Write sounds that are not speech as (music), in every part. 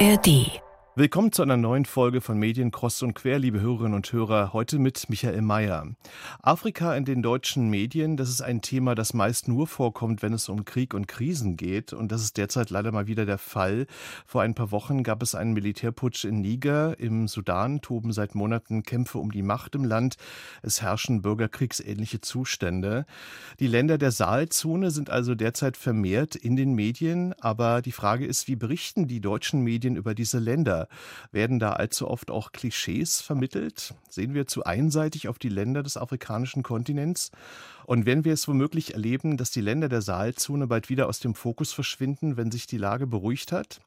ARD Willkommen zu einer neuen Folge von Medien Cross und Quer, liebe Hörerinnen und Hörer, heute mit Michael Mayer. Afrika in den deutschen Medien, das ist ein Thema, das meist nur vorkommt, wenn es um Krieg und Krisen geht. Und das ist derzeit leider mal wieder der Fall. Vor ein paar Wochen gab es einen Militärputsch in Niger. Im Sudan toben seit Monaten Kämpfe um die Macht im Land. Es herrschen bürgerkriegsähnliche Zustände. Die Länder der Saalzone sind also derzeit vermehrt in den Medien. Aber die Frage ist, wie berichten die deutschen Medien über diese Länder? Werden da allzu oft auch Klischees vermittelt? Sehen wir zu einseitig auf die Länder des afrikanischen Kontinents? Und werden wir es womöglich erleben, dass die Länder der Saalzone bald wieder aus dem Fokus verschwinden, wenn sich die Lage beruhigt hat?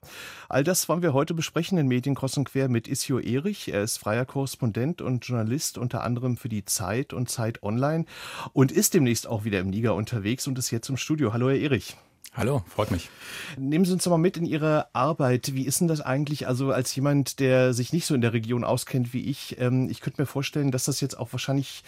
All das wollen wir heute besprechen in Medien Cross und Quer mit Isio Erich. Er ist freier Korrespondent und Journalist unter anderem für die Zeit und Zeit Online und ist demnächst auch wieder im Niger unterwegs und ist jetzt im Studio. Hallo, Herr Erich. Hallo, freut mich. Nehmen Sie uns doch mal mit in Ihre Arbeit. Wie ist denn das eigentlich? Also als jemand, der sich nicht so in der Region auskennt wie ich, ähm, ich könnte mir vorstellen, dass das jetzt auch wahrscheinlich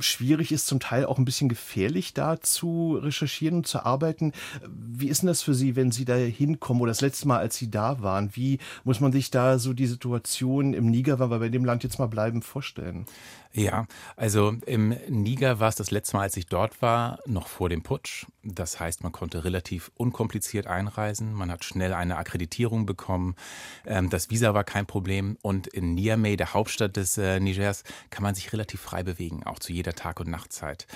schwierig ist, zum Teil auch ein bisschen gefährlich da zu recherchieren und zu arbeiten. Wie ist denn das für Sie, wenn Sie da hinkommen oder das letzte Mal, als Sie da waren? Wie muss man sich da so die Situation im Niger, weil wir bei dem Land jetzt mal bleiben, vorstellen? Ja, also im Niger war es das letzte Mal, als ich dort war, noch vor dem Putsch. Das heißt, man konnte relativ unkompliziert einreisen. Man hat schnell eine Akkreditierung bekommen. Ähm, das Visa war kein Problem. Und in Niamey, der Hauptstadt des äh, Nigers, kann man sich relativ frei bewegen, auch zu jeder Tag- und Nachtzeit.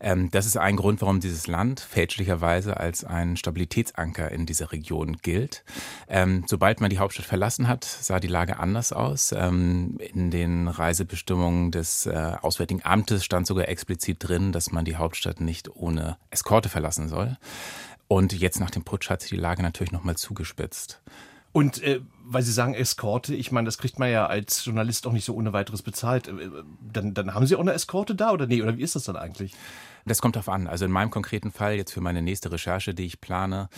Ähm, das ist ein Grund, warum dieses Land fälschlicherweise als ein Stabilitätsanker in dieser Region gilt. Ähm, sobald man die Hauptstadt verlassen hat, sah die Lage anders aus. In den Reisebestimmungen des äh, Auswärtigen Amtes stand sogar explizit drin, dass man die Hauptstadt nicht ohne Eskorte verlassen soll. Und jetzt nach dem Putsch hat sich die Lage natürlich nochmal zugespitzt. Und äh, weil Sie sagen Eskorte, ich meine, das kriegt man ja als Journalist auch nicht so ohne weiteres bezahlt. Äh, dann, dann haben Sie auch eine Eskorte da oder nee? Oder wie ist das dann eigentlich? Das kommt darauf an. Also in meinem konkreten Fall, jetzt für meine nächste Recherche, die ich plane,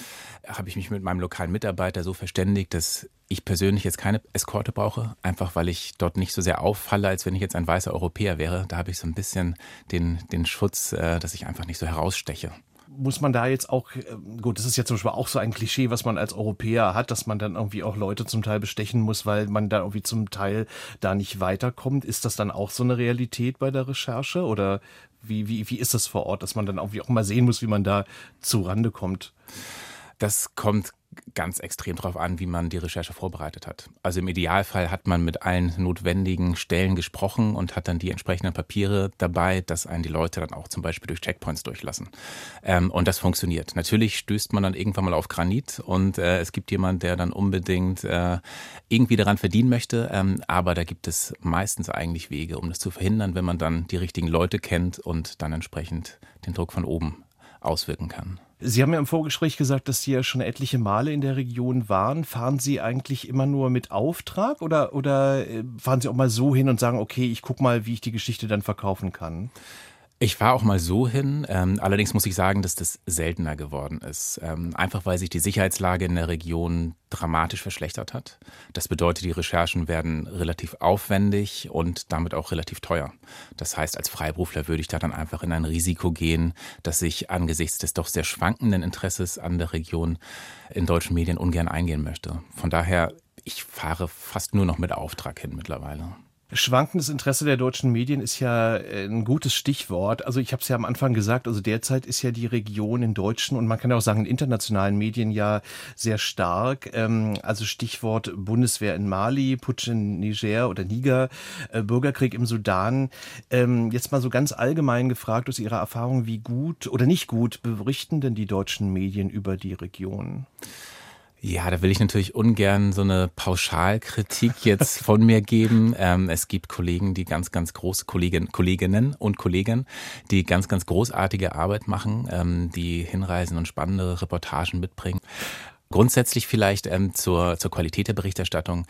habe ich mich mit meinem lokalen Mitarbeiter so verständigt, dass ich persönlich jetzt keine Eskorte brauche, einfach weil ich dort nicht so sehr auffalle, als wenn ich jetzt ein weißer Europäer wäre. Da habe ich so ein bisschen den, den Schutz, äh, dass ich einfach nicht so heraussteche muss man da jetzt auch, ähm, gut, das ist ja zum Beispiel auch so ein Klischee, was man als Europäer hat, dass man dann irgendwie auch Leute zum Teil bestechen muss, weil man da irgendwie zum Teil da nicht weiterkommt. Ist das dann auch so eine Realität bei der Recherche oder wie, wie, wie ist das vor Ort, dass man dann irgendwie auch mal sehen muss, wie man da zu Rande kommt? Das kommt ganz extrem darauf an, wie man die Recherche vorbereitet hat. Also im Idealfall hat man mit allen notwendigen Stellen gesprochen und hat dann die entsprechenden Papiere dabei, dass einen die Leute dann auch zum Beispiel durch Checkpoints durchlassen. Ähm, und das funktioniert. Natürlich stößt man dann irgendwann mal auf Granit und äh, es gibt jemand, der dann unbedingt äh, irgendwie daran verdienen möchte. Ähm, aber da gibt es meistens eigentlich Wege, um das zu verhindern, wenn man dann die richtigen Leute kennt und dann entsprechend den Druck von oben auswirken kann. Sie haben ja im Vorgespräch gesagt, dass Sie ja schon etliche Male in der Region waren. Fahren Sie eigentlich immer nur mit Auftrag oder, oder äh, fahren Sie auch mal so hin und sagen, okay, ich gucke mal, wie ich die Geschichte dann verkaufen kann? Ich war auch mal so hin. Ähm, allerdings muss ich sagen, dass das seltener geworden ist. Ähm, einfach weil sich die Sicherheitslage in der Region dramatisch verschlechtert hat. Das bedeutet, die Recherchen werden relativ aufwendig und damit auch relativ teuer. Das heißt, als Freiberufler würde ich da dann einfach in ein Risiko gehen, dass ich angesichts des doch sehr schwankenden Interesses an der Region in deutschen Medien ungern eingehen möchte. Von daher, ich fahre fast nur noch mit Auftrag hin mittlerweile. Schwankendes Interesse der deutschen Medien ist ja äh, ein gutes Stichwort. Also ich habe es ja am Anfang gesagt, also derzeit ist ja die Region in deutschen und man kann auch sagen in internationalen Medien ja sehr stark. Ähm, also Stichwort Bundeswehr in Mali, Putsch in Niger oder Niger, äh, Bürgerkrieg im Sudan. Ähm, jetzt mal so ganz allgemein gefragt aus Ihrer Erfahrung, wie gut oder nicht gut berichten denn die deutschen Medien über die Region? Ja, da will ich natürlich ungern so eine Pauschalkritik jetzt (laughs) von mir geben. Ähm, es gibt Kollegen, die ganz, ganz große Kolleginnen, Kolleginnen und Kollegen, die ganz, ganz großartige Arbeit machen, ähm, die hinreisen und spannende Reportagen mitbringen. Grundsätzlich vielleicht ähm, zur, zur Qualität der Berichterstattung.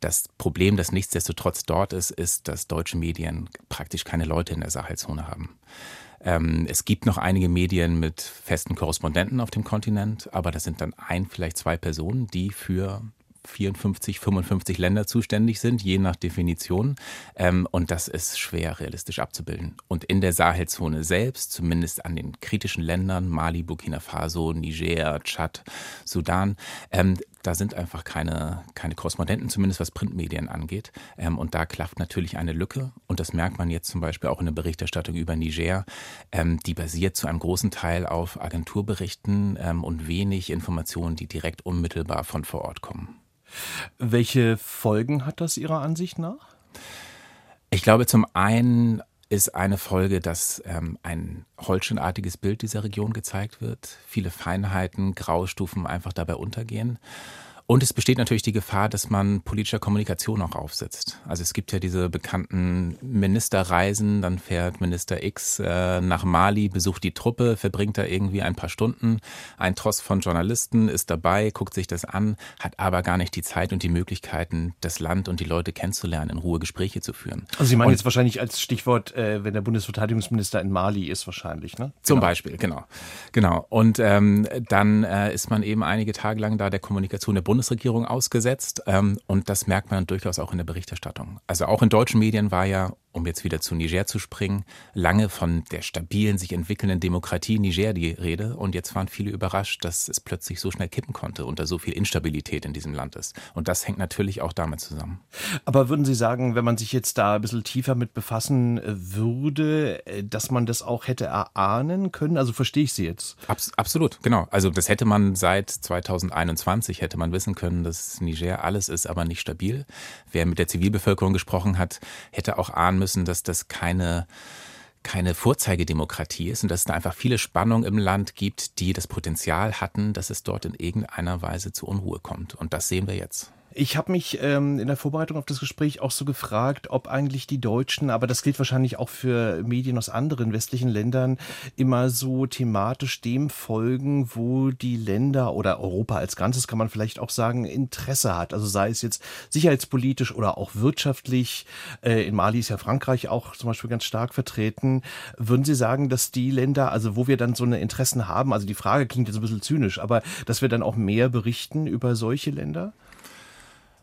Das Problem, das nichtsdestotrotz dort ist, ist, dass deutsche Medien praktisch keine Leute in der Sahelzone haben. Ähm, es gibt noch einige Medien mit festen Korrespondenten auf dem Kontinent, aber das sind dann ein, vielleicht zwei Personen, die für 54, 55 Länder zuständig sind, je nach Definition. Ähm, und das ist schwer realistisch abzubilden. Und in der Sahelzone selbst, zumindest an den kritischen Ländern, Mali, Burkina Faso, Niger, Tschad, Sudan, ähm, da sind einfach keine, keine Korrespondenten, zumindest was Printmedien angeht. Ähm, und da klafft natürlich eine Lücke. Und das merkt man jetzt zum Beispiel auch in der Berichterstattung über Niger. Ähm, die basiert zu einem großen Teil auf Agenturberichten ähm, und wenig Informationen, die direkt unmittelbar von vor Ort kommen. Welche Folgen hat das Ihrer Ansicht nach? Ich glaube, zum einen ist eine Folge, dass ähm, ein Holzschnittartiges Bild dieser Region gezeigt wird. Viele Feinheiten, Graustufen einfach dabei untergehen. Und es besteht natürlich die Gefahr, dass man politischer Kommunikation auch aufsetzt. Also es gibt ja diese bekannten Ministerreisen, dann fährt Minister X äh, nach Mali, besucht die Truppe, verbringt da irgendwie ein paar Stunden. Ein Tross von Journalisten ist dabei, guckt sich das an, hat aber gar nicht die Zeit und die Möglichkeiten, das Land und die Leute kennenzulernen, in Ruhe Gespräche zu führen. Also Sie meinen und, jetzt wahrscheinlich als Stichwort, äh, wenn der Bundesverteidigungsminister in Mali ist, wahrscheinlich, ne? Zum genau. Beispiel, genau. Genau. Und ähm, dann äh, ist man eben einige Tage lang da der Kommunikation der Bundesregierung Bundesregierung ausgesetzt. Ähm, und das merkt man durchaus auch in der Berichterstattung. Also auch in deutschen Medien war ja um jetzt wieder zu Niger zu springen, lange von der stabilen, sich entwickelnden Demokratie Niger die Rede. Und jetzt waren viele überrascht, dass es plötzlich so schnell kippen konnte und da so viel Instabilität in diesem Land ist. Und das hängt natürlich auch damit zusammen. Aber würden Sie sagen, wenn man sich jetzt da ein bisschen tiefer mit befassen würde, äh, dass man das auch hätte erahnen können? Also verstehe ich Sie jetzt? Abs absolut, genau. Also das hätte man seit 2021 hätte man wissen können, dass Niger alles ist, aber nicht stabil. Wer mit der Zivilbevölkerung gesprochen hat, hätte auch ahnen müssen, dass das keine keine Vorzeigedemokratie ist und dass es da einfach viele Spannungen im Land gibt, die das Potenzial hatten, dass es dort in irgendeiner Weise zu Unruhe kommt. Und das sehen wir jetzt. Ich habe mich ähm, in der Vorbereitung auf das Gespräch auch so gefragt, ob eigentlich die Deutschen, aber das gilt wahrscheinlich auch für Medien aus anderen westlichen Ländern, immer so thematisch dem folgen, wo die Länder oder Europa als Ganzes kann man vielleicht auch sagen, Interesse hat. Also sei es jetzt sicherheitspolitisch oder auch wirtschaftlich. Äh, in Mali ist ja Frankreich auch zum Beispiel ganz stark vertreten. Würden Sie sagen, dass die Länder, also wo wir dann so eine Interessen haben, also die Frage klingt jetzt ein bisschen zynisch, aber dass wir dann auch mehr berichten über solche Länder?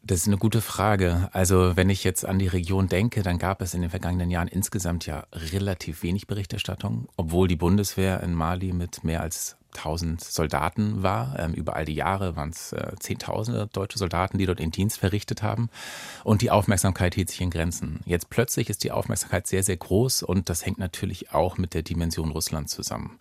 Das ist eine gute Frage. Also wenn ich jetzt an die Region denke, dann gab es in den vergangenen Jahren insgesamt ja relativ wenig Berichterstattung, obwohl die Bundeswehr in Mali mit mehr als 1000 Soldaten war. Ähm, über all die Jahre waren es äh, Zehntausende deutsche Soldaten, die dort den Dienst verrichtet haben. Und die Aufmerksamkeit hielt sich in Grenzen. Jetzt plötzlich ist die Aufmerksamkeit sehr, sehr groß und das hängt natürlich auch mit der Dimension Russland zusammen.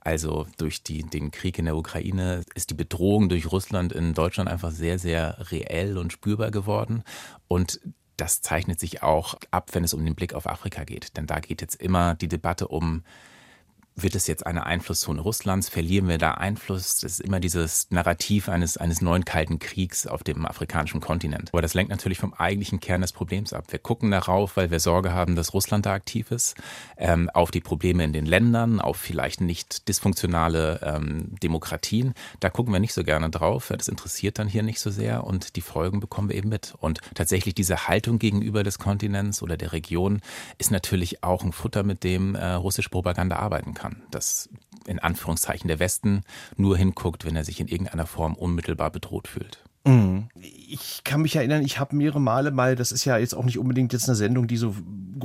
Also durch die, den Krieg in der Ukraine ist die Bedrohung durch Russland in Deutschland einfach sehr, sehr reell und spürbar geworden. Und das zeichnet sich auch ab, wenn es um den Blick auf Afrika geht. Denn da geht jetzt immer die Debatte um, wird es jetzt eine Einflusszone Russlands? Verlieren wir da Einfluss? Das ist immer dieses Narrativ eines, eines neuen Kalten Kriegs auf dem afrikanischen Kontinent. Aber das lenkt natürlich vom eigentlichen Kern des Problems ab. Wir gucken darauf, weil wir Sorge haben, dass Russland da aktiv ist, ähm, auf die Probleme in den Ländern, auf vielleicht nicht dysfunktionale ähm, Demokratien. Da gucken wir nicht so gerne drauf. Das interessiert dann hier nicht so sehr und die Folgen bekommen wir eben mit. Und tatsächlich diese Haltung gegenüber des Kontinents oder der Region ist natürlich auch ein Futter, mit dem äh, russische Propaganda arbeiten kann kann. Dass in Anführungszeichen der Westen nur hinguckt, wenn er sich in irgendeiner Form unmittelbar bedroht fühlt. Mhm. Ich kann mich erinnern, ich habe mehrere Male mal, das ist ja jetzt auch nicht unbedingt jetzt eine Sendung, die so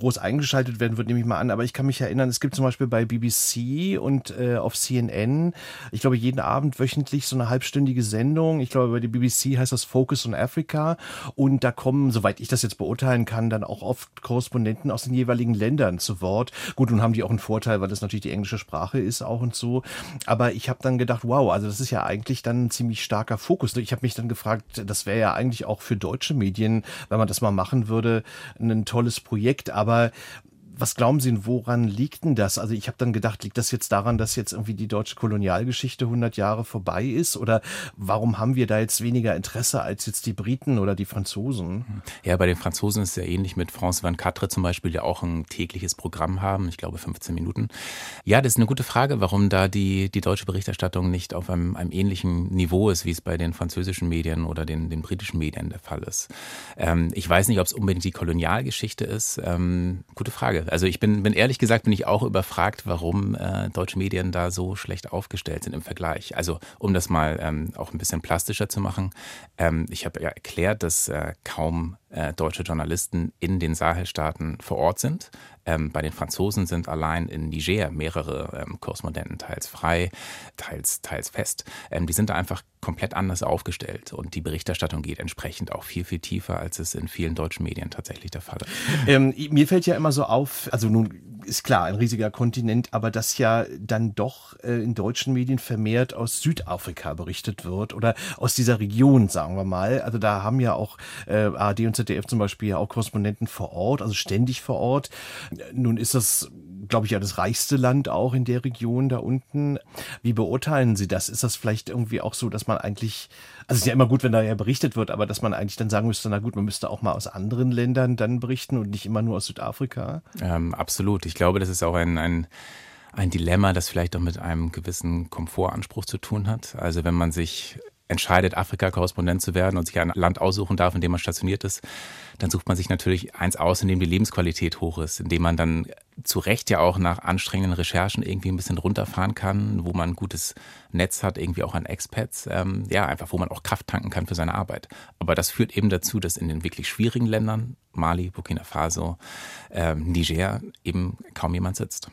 groß eingeschaltet werden wird, nehme ich mal an, aber ich kann mich erinnern, es gibt zum Beispiel bei BBC und äh, auf CNN, ich glaube jeden Abend wöchentlich so eine halbstündige Sendung. Ich glaube bei der BBC heißt das Focus on Africa und da kommen, soweit ich das jetzt beurteilen kann, dann auch oft Korrespondenten aus den jeweiligen Ländern zu Wort. Gut, nun haben die auch einen Vorteil, weil das natürlich die englische Sprache ist auch und so. Aber ich habe dann gedacht, wow, also das ist ja eigentlich dann ein ziemlich starker Fokus. Ich habe mich dann gefragt, das wäre ja eigentlich auch für deutsche Medien, wenn man das mal machen würde, ein tolles Projekt. Aber aber was glauben Sie, woran liegt denn das? Also ich habe dann gedacht, liegt das jetzt daran, dass jetzt irgendwie die deutsche Kolonialgeschichte 100 Jahre vorbei ist? Oder warum haben wir da jetzt weniger Interesse als jetzt die Briten oder die Franzosen? Ja, bei den Franzosen ist es ja ähnlich mit France 24 zum Beispiel, die auch ein tägliches Programm haben, ich glaube 15 Minuten. Ja, das ist eine gute Frage, warum da die, die deutsche Berichterstattung nicht auf einem, einem ähnlichen Niveau ist, wie es bei den französischen Medien oder den, den britischen Medien der Fall ist. Ähm, ich weiß nicht, ob es unbedingt die Kolonialgeschichte ist. Ähm, gute Frage. Also ich bin, bin ehrlich gesagt, bin ich auch überfragt, warum äh, deutsche Medien da so schlecht aufgestellt sind im Vergleich. Also um das mal ähm, auch ein bisschen plastischer zu machen. Ähm, ich habe ja erklärt, dass äh, kaum äh, deutsche Journalisten in den Sahelstaaten vor Ort sind. Ähm, bei den Franzosen sind allein in Niger mehrere ähm, Korrespondenten, teils frei, teils, teils fest. Ähm, die sind da einfach komplett anders aufgestellt und die Berichterstattung geht entsprechend auch viel, viel tiefer, als es in vielen deutschen Medien tatsächlich der Fall ist. Ähm, mir fällt ja immer so auf, also nun ist klar, ein riesiger Kontinent, aber dass ja dann doch äh, in deutschen Medien vermehrt aus Südafrika berichtet wird oder aus dieser Region, sagen wir mal. Also da haben ja auch äh, ARD und ZDF zum Beispiel ja auch Korrespondenten vor Ort, also ständig vor Ort. Nun ist das, glaube ich, ja das reichste Land auch in der Region da unten. Wie beurteilen Sie das? Ist das vielleicht irgendwie auch so, dass man eigentlich, also es ist ja immer gut, wenn da ja berichtet wird, aber dass man eigentlich dann sagen müsste, na gut, man müsste auch mal aus anderen Ländern dann berichten und nicht immer nur aus Südafrika? Ähm, absolut. Ich glaube, das ist auch ein, ein ein Dilemma, das vielleicht auch mit einem gewissen Komfortanspruch zu tun hat. Also wenn man sich entscheidet, Afrika-Korrespondent zu werden und sich ein Land aussuchen darf, in dem man stationiert ist, dann sucht man sich natürlich eins aus, in dem die Lebensqualität hoch ist, in dem man dann zu Recht ja auch nach anstrengenden Recherchen irgendwie ein bisschen runterfahren kann, wo man ein gutes Netz hat, irgendwie auch an Expats, ähm, ja, einfach, wo man auch Kraft tanken kann für seine Arbeit. Aber das führt eben dazu, dass in den wirklich schwierigen Ländern, Mali, Burkina Faso, ähm, Niger, eben kaum jemand sitzt.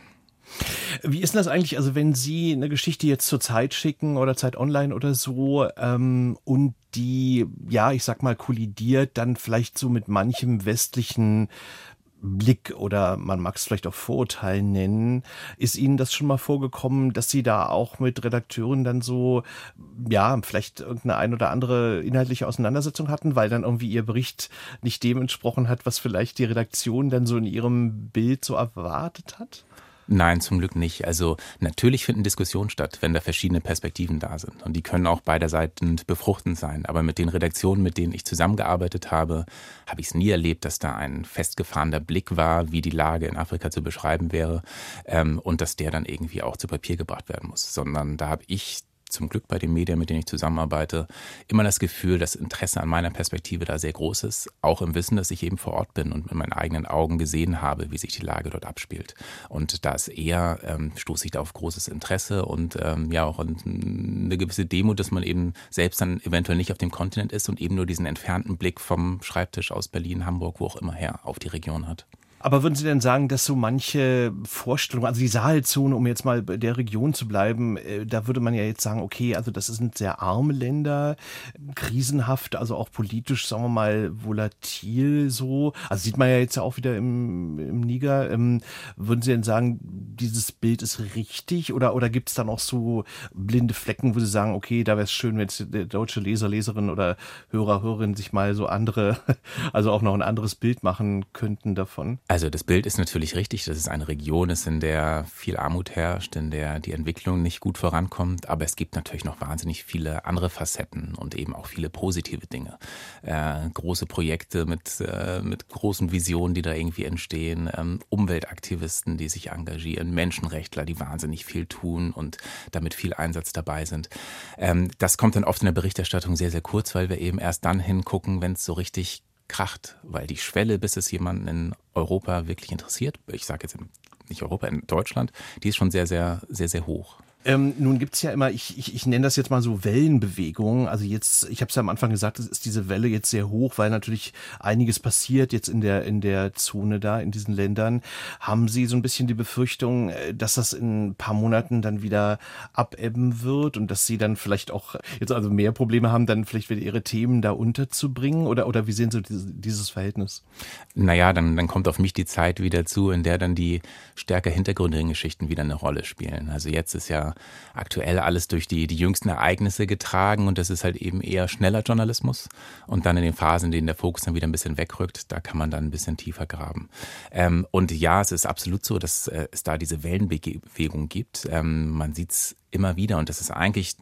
Wie ist denn das eigentlich, also wenn Sie eine Geschichte jetzt zur Zeit schicken oder Zeit Online oder so ähm, und die, ja, ich sag mal, kollidiert dann vielleicht so mit manchem westlichen Blick oder man mag es vielleicht auch Vorurteil nennen. Ist Ihnen das schon mal vorgekommen, dass Sie da auch mit Redakteuren dann so, ja, vielleicht irgendeine ein oder andere inhaltliche Auseinandersetzung hatten, weil dann irgendwie Ihr Bericht nicht dem entsprochen hat, was vielleicht die Redaktion dann so in ihrem Bild so erwartet hat? Nein, zum Glück nicht. Also natürlich finden Diskussionen statt, wenn da verschiedene Perspektiven da sind. Und die können auch beider Seiten befruchtend sein. Aber mit den Redaktionen, mit denen ich zusammengearbeitet habe, habe ich es nie erlebt, dass da ein festgefahrener Blick war, wie die Lage in Afrika zu beschreiben wäre ähm, und dass der dann irgendwie auch zu Papier gebracht werden muss. Sondern da habe ich zum Glück bei den Medien, mit denen ich zusammenarbeite, immer das Gefühl, dass Interesse an meiner Perspektive da sehr groß ist, auch im Wissen, dass ich eben vor Ort bin und mit meinen eigenen Augen gesehen habe, wie sich die Lage dort abspielt. Und da ist eher, ähm, stoße ich da auf großes Interesse und ähm, ja auch eine gewisse Demut, dass man eben selbst dann eventuell nicht auf dem Kontinent ist und eben nur diesen entfernten Blick vom Schreibtisch aus Berlin, Hamburg, wo auch immer her, auf die Region hat. Aber würden Sie denn sagen, dass so manche Vorstellungen, also die Sahelzone, um jetzt mal der Region zu bleiben, äh, da würde man ja jetzt sagen, okay, also das sind sehr arme Länder, krisenhaft, also auch politisch, sagen wir mal, volatil so. Also sieht man ja jetzt ja auch wieder im, im Niger. Ähm, würden Sie denn sagen, dieses Bild ist richtig oder, oder gibt es dann auch so blinde Flecken, wo Sie sagen, okay, da wäre es schön, wenn jetzt der deutsche Leser, Leserin oder Hörer, Hörerin sich mal so andere, (laughs) also auch noch ein anderes Bild machen könnten davon? Also das Bild ist natürlich richtig, dass es eine Region ist, in der viel Armut herrscht, in der die Entwicklung nicht gut vorankommt. Aber es gibt natürlich noch wahnsinnig viele andere Facetten und eben auch viele positive Dinge. Äh, große Projekte mit, äh, mit großen Visionen, die da irgendwie entstehen, ähm, Umweltaktivisten, die sich engagieren, Menschenrechtler, die wahnsinnig viel tun und damit viel Einsatz dabei sind. Ähm, das kommt dann oft in der Berichterstattung sehr, sehr kurz, weil wir eben erst dann hingucken, wenn es so richtig kracht, weil die Schwelle, bis es jemanden in Europa wirklich interessiert, ich sage jetzt nicht Europa, in Deutschland, die ist schon sehr, sehr, sehr, sehr hoch. Ähm, nun gibt's ja immer, ich, ich, ich nenne das jetzt mal so Wellenbewegungen. Also jetzt, ich habe es ja am Anfang gesagt, es ist diese Welle jetzt sehr hoch, weil natürlich einiges passiert jetzt in der, in der Zone da, in diesen Ländern. Haben Sie so ein bisschen die Befürchtung, äh, dass das in ein paar Monaten dann wieder abebben wird und dass Sie dann vielleicht auch jetzt also mehr Probleme haben, dann vielleicht wieder Ihre Themen da unterzubringen? Oder, oder wie sehen Sie dieses Verhältnis? Naja, dann, dann kommt auf mich die Zeit wieder zu, in der dann die stärker hintergründigen Geschichten wieder eine Rolle spielen. Also jetzt ist ja aktuell alles durch die, die jüngsten Ereignisse getragen und das ist halt eben eher schneller Journalismus. Und dann in den Phasen, in denen der Fokus dann wieder ein bisschen wegrückt, da kann man dann ein bisschen tiefer graben. Ähm, und ja, es ist absolut so, dass äh, es da diese Wellenbewegung gibt. Ähm, man sieht es immer wieder und das ist eigentlich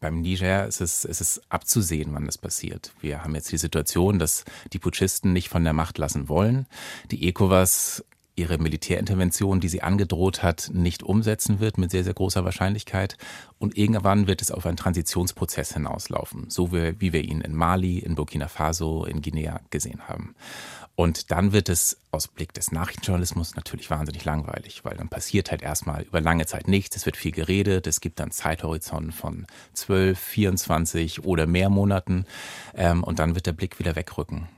beim Niger ist es, ist abzusehen, wann das passiert. Wir haben jetzt die Situation, dass die Putschisten nicht von der Macht lassen wollen. Die ECOWAS ihre Militärintervention, die sie angedroht hat, nicht umsetzen wird mit sehr, sehr großer Wahrscheinlichkeit. Und irgendwann wird es auf einen Transitionsprozess hinauslaufen, so wie, wie wir ihn in Mali, in Burkina Faso, in Guinea gesehen haben. Und dann wird es aus Blick des Nachrichtenjournalismus natürlich wahnsinnig langweilig, weil dann passiert halt erstmal über lange Zeit nichts, es wird viel geredet, es gibt dann Zeithorizont von 12, 24 oder mehr Monaten ähm, und dann wird der Blick wieder wegrücken.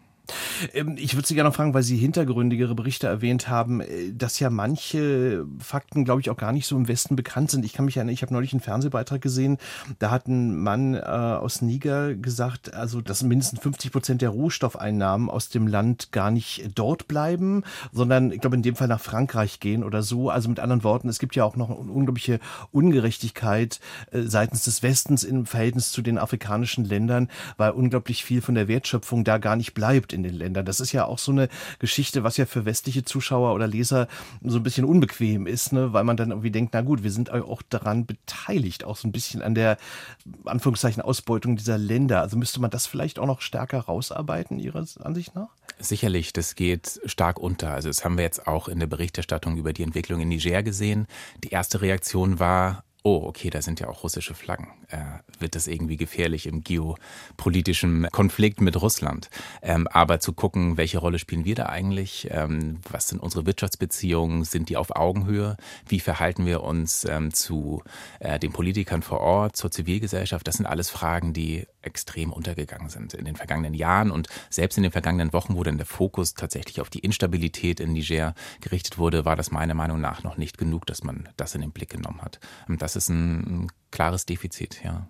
Ähm, ich würde Sie gerne noch fragen, weil Sie hintergründigere Berichte erwähnt haben, äh, dass ja manche Fakten, glaube ich, auch gar nicht so im Westen bekannt sind. Ich kann mich erinnern, ich habe neulich einen Fernsehbeitrag gesehen, da hat ein Mann äh, aus Niger gesagt, also dass mindestens 50 Prozent der Rohstoffeinnahmen aus dem Land gar nicht dort bleiben, sondern ich glaube in dem Fall nach Frankreich gehen oder so. Also mit anderen Worten, es gibt ja auch noch eine unglaubliche Ungerechtigkeit äh, seitens des Westens im Verhältnis zu den afrikanischen Ländern, weil unglaublich viel von der Wertschöpfung da gar nicht bleibt in den Ländern. Das ist ja auch so eine Geschichte, was ja für westliche Zuschauer oder Leser so ein bisschen unbequem ist, ne? weil man dann irgendwie denkt, na gut, wir sind auch daran beteiligt, auch so ein bisschen an der Anführungszeichen Ausbeutung dieser Länder. Also müsste man das vielleicht auch noch stärker rausarbeiten, Ihrer Ansicht nach? Sicherlich, das geht stark unter. Also das haben wir jetzt auch in der Berichterstattung über die Entwicklung in Niger gesehen. Die erste Reaktion war, oh, okay, da sind ja auch russische Flaggen. Äh, wird das irgendwie gefährlich im geopolitischen Konflikt mit Russland? Ähm, aber zu gucken, welche Rolle spielen wir da eigentlich? Ähm, was sind unsere Wirtschaftsbeziehungen? Sind die auf Augenhöhe? Wie verhalten wir uns ähm, zu äh, den Politikern vor Ort, zur Zivilgesellschaft? Das sind alles Fragen, die extrem untergegangen sind in den vergangenen Jahren und selbst in den vergangenen Wochen, wo dann der Fokus tatsächlich auf die Instabilität in Niger gerichtet wurde, war das meiner Meinung nach noch nicht genug, dass man das in den Blick genommen hat. Und das ist ein, ein klares Defizit, ja.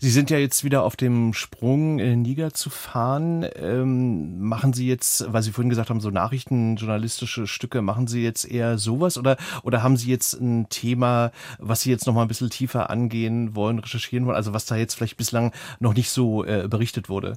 Sie sind ja jetzt wieder auf dem Sprung in den Niger zu fahren. Ähm, machen Sie jetzt, weil Sie vorhin gesagt haben, so Nachrichtenjournalistische Stücke, machen Sie jetzt eher sowas oder, oder haben Sie jetzt ein Thema, was Sie jetzt noch mal ein bisschen tiefer angehen wollen, recherchieren wollen, also was da jetzt vielleicht bislang noch nicht so äh, berichtet wurde?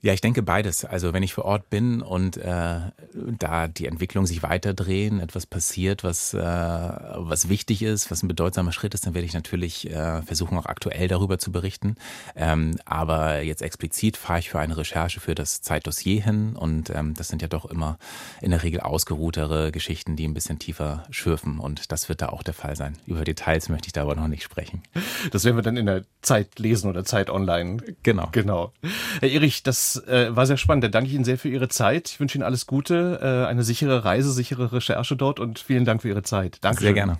Ja, ich denke beides. Also wenn ich vor Ort bin und äh, da die Entwicklung sich weiterdrehen, etwas passiert, was, äh, was wichtig ist, was ein bedeutsamer Schritt ist, dann werde ich natürlich äh, versuchen, auch aktuell darüber zu berichten. Ähm, aber jetzt explizit fahre ich für eine Recherche für das Zeitdossier hin und ähm, das sind ja doch immer in der Regel ausgeruhtere Geschichten, die ein bisschen tiefer schürfen und das wird da auch der Fall sein. Über Details möchte ich da aber noch nicht sprechen. Das werden wir dann in der Zeit lesen oder Zeit online. Genau. Genau. Herr Erich, das äh, war sehr spannend. Dann danke ich Ihnen sehr für Ihre Zeit. Ich wünsche Ihnen alles Gute, äh, eine sichere Reise, sichere Recherche dort und vielen Dank für Ihre Zeit. Danke. Sehr gerne.